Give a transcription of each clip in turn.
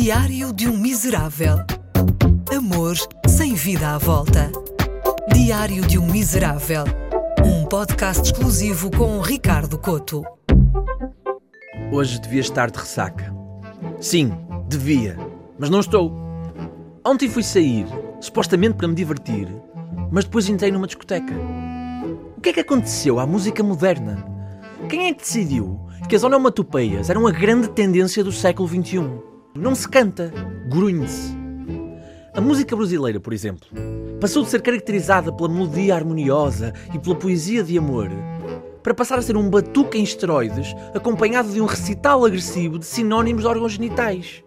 Diário de um Miserável. Amor sem vida à volta. Diário de um Miserável. Um podcast exclusivo com Ricardo Coto. Hoje devia estar de ressaca. Sim, devia, mas não estou. Ontem fui sair, supostamente para me divertir, mas depois entrei numa discoteca. O que é que aconteceu à música moderna? Quem é que decidiu que as onomatopeias eram a grande tendência do século XXI? Não se canta, grunhe-se. A música brasileira, por exemplo, passou de ser caracterizada pela melodia harmoniosa e pela poesia de amor para passar a ser um batuque em esteroides acompanhado de um recital agressivo de sinónimos de órgãos genitais.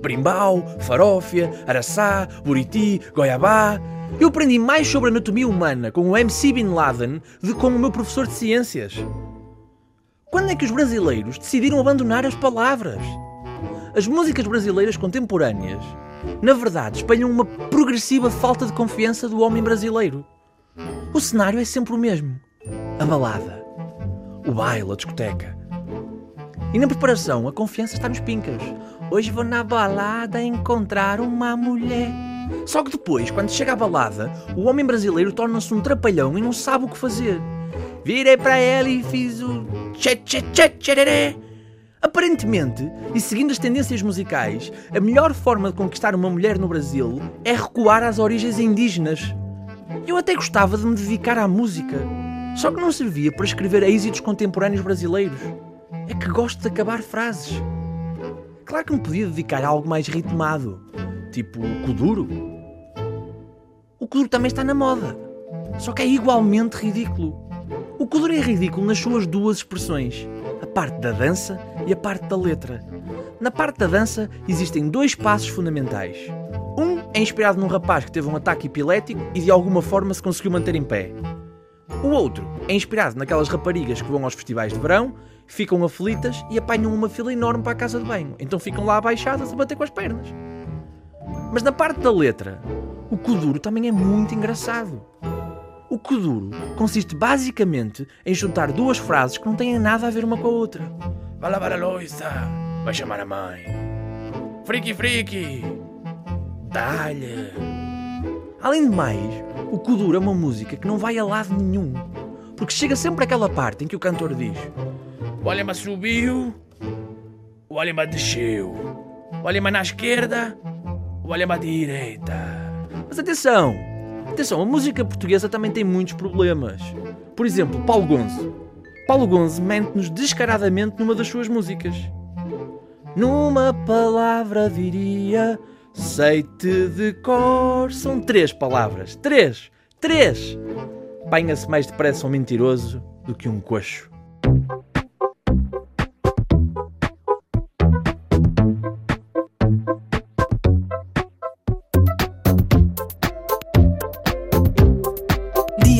Brimbau, farófia, araçá, buriti, goiabá. Eu aprendi mais sobre anatomia humana com o MC Bin Laden do que com o meu professor de ciências. Quando é que os brasileiros decidiram abandonar as palavras? As músicas brasileiras contemporâneas, na verdade, espelham uma progressiva falta de confiança do homem brasileiro. O cenário é sempre o mesmo: a balada, o baile, a discoteca. E na preparação, a confiança está nos pincas. Hoje vou na balada encontrar uma mulher. Só que depois, quando chega a balada, o homem brasileiro torna-se um trapalhão e não sabe o que fazer. Virei para ela e fiz o tchê tchê tchê tchê Aparentemente, e seguindo as tendências musicais, a melhor forma de conquistar uma mulher no Brasil é recuar às origens indígenas. Eu até gostava de me dedicar à música, só que não servia para escrever êxitos contemporâneos brasileiros. É que gosto de acabar frases. Claro que me podia dedicar a algo mais ritmado, tipo o Kuduro. O Kuduro também está na moda, só que é igualmente ridículo. O Kuduro é ridículo nas suas duas expressões, parte da dança e a parte da letra. Na parte da dança existem dois passos fundamentais. Um é inspirado num rapaz que teve um ataque epilético e de alguma forma se conseguiu manter em pé. O outro é inspirado naquelas raparigas que vão aos festivais de verão, ficam aflitas e apanham uma fila enorme para a casa de banho. Então ficam lá abaixadas a bater com as pernas. Mas na parte da letra, o Kuduro também é muito engraçado. O Kuduro consiste basicamente em juntar duas frases que não têm nada a ver uma com a outra. Vai lavar a louça, vai chamar a mãe. Friki friki, dá-lhe. Além de mais, o Kuduro é uma música que não vai a lado nenhum. Porque chega sempre aquela parte em que o cantor diz: O Alema subiu, o Alema desceu, o Alema na esquerda, o Alema à direita. Mas atenção! Atenção, a música portuguesa também tem muitos problemas. Por exemplo, Paulo Gonzo. Paulo Gonzo mente-nos descaradamente numa das suas músicas. Numa palavra diria, sei-te de cor. São três palavras. Três! Três! Apanha-se mais depressa um mentiroso do que um coxo.